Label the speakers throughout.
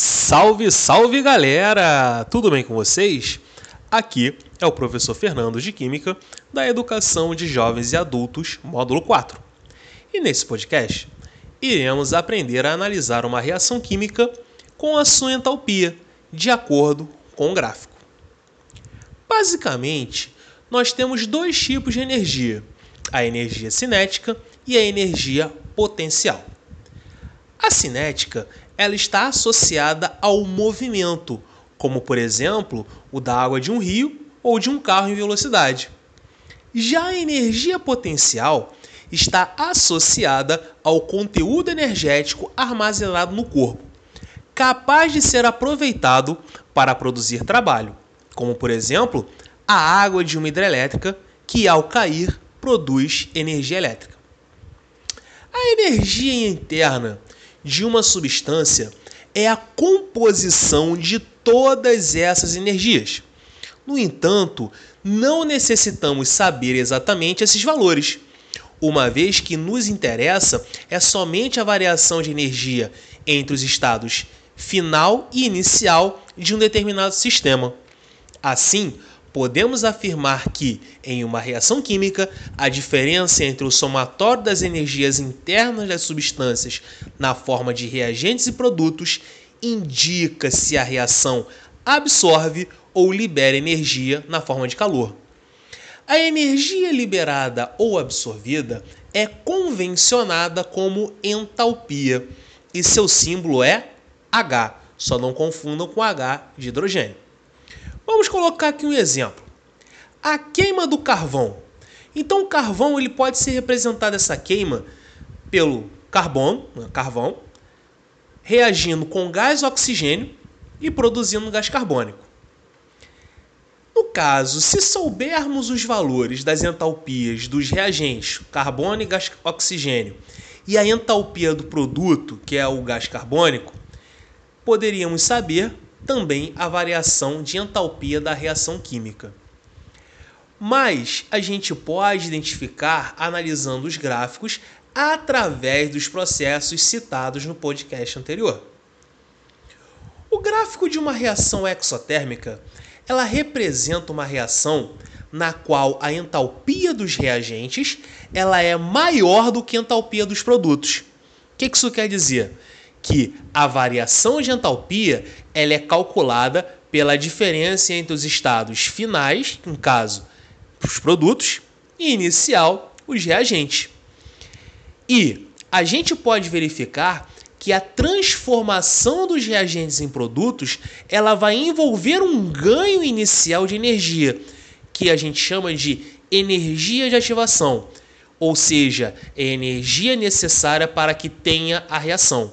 Speaker 1: Salve, salve galera! Tudo bem com vocês? Aqui é o professor Fernando de Química da Educação de Jovens e Adultos, módulo 4. E nesse podcast, iremos aprender a analisar uma reação química com a sua entalpia, de acordo com o gráfico. Basicamente, nós temos dois tipos de energia: a energia cinética e a energia potencial. A cinética ela está associada ao movimento, como por exemplo o da água de um rio ou de um carro em velocidade. Já a energia potencial está associada ao conteúdo energético armazenado no corpo, capaz de ser aproveitado para produzir trabalho, como por exemplo a água de uma hidrelétrica que ao cair produz energia elétrica. A energia interna de uma substância é a composição de todas essas energias. No entanto, não necessitamos saber exatamente esses valores, uma vez que nos interessa é somente a variação de energia entre os estados final e inicial de um determinado sistema. Assim, podemos afirmar que, em uma reação química, a diferença entre o somatório das energias internas das substâncias na forma de reagentes e produtos indica se a reação absorve ou libera energia na forma de calor. A energia liberada ou absorvida é convencionada como entalpia e seu símbolo é H. Só não confundam com H de hidrogênio. Vamos colocar aqui um exemplo. A queima do carvão. Então, o carvão ele pode ser representado essa queima pelo carbono, né, carvão, reagindo com gás oxigênio e produzindo gás carbônico. No caso, se soubermos os valores das entalpias dos reagentes, carbono e gás oxigênio, e a entalpia do produto, que é o gás carbônico, poderíamos saber também a variação de entalpia da reação química. Mas a gente pode identificar analisando os gráficos através dos processos citados no podcast anterior. O gráfico de uma reação exotérmica, ela representa uma reação na qual a entalpia dos reagentes ela é maior do que a entalpia dos produtos. O que isso quer dizer? Que a variação de entalpia ela é calculada pela diferença entre os estados finais, no caso, os produtos, e inicial, os reagentes. E a gente pode verificar que a transformação dos reagentes em produtos ela vai envolver um ganho inicial de energia, que a gente chama de energia de ativação, ou seja, é energia necessária para que tenha a reação.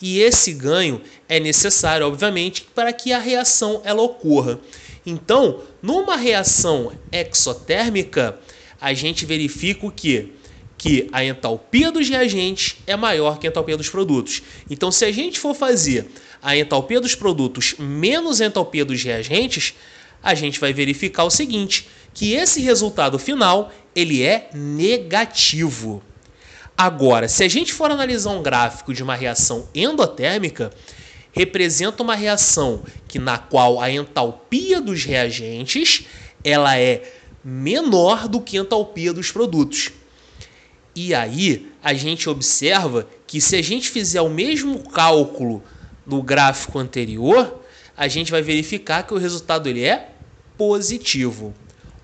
Speaker 1: E esse ganho é necessário, obviamente, para que a reação ela ocorra. Então, numa reação exotérmica, a gente verifica o que? Que a entalpia dos reagentes é maior que a entalpia dos produtos. Então, se a gente for fazer a entalpia dos produtos menos a entalpia dos reagentes, a gente vai verificar o seguinte, que esse resultado final ele é negativo. Agora, se a gente for analisar um gráfico de uma reação endotérmica, representa uma reação que na qual a entalpia dos reagentes ela é menor do que a entalpia dos produtos. E aí a gente observa que se a gente fizer o mesmo cálculo do gráfico anterior, a gente vai verificar que o resultado ele é positivo.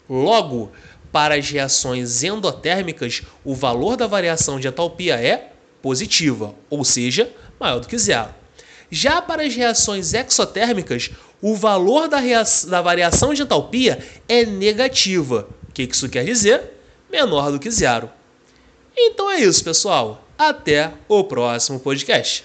Speaker 1: Logo, para as reações endotérmicas, o valor da variação de entalpia é positiva, ou seja, maior do que zero. Já para as reações exotérmicas, o valor da, da variação de entalpia é negativa. O que isso quer dizer? Menor do que zero. Então é isso, pessoal. Até o próximo podcast.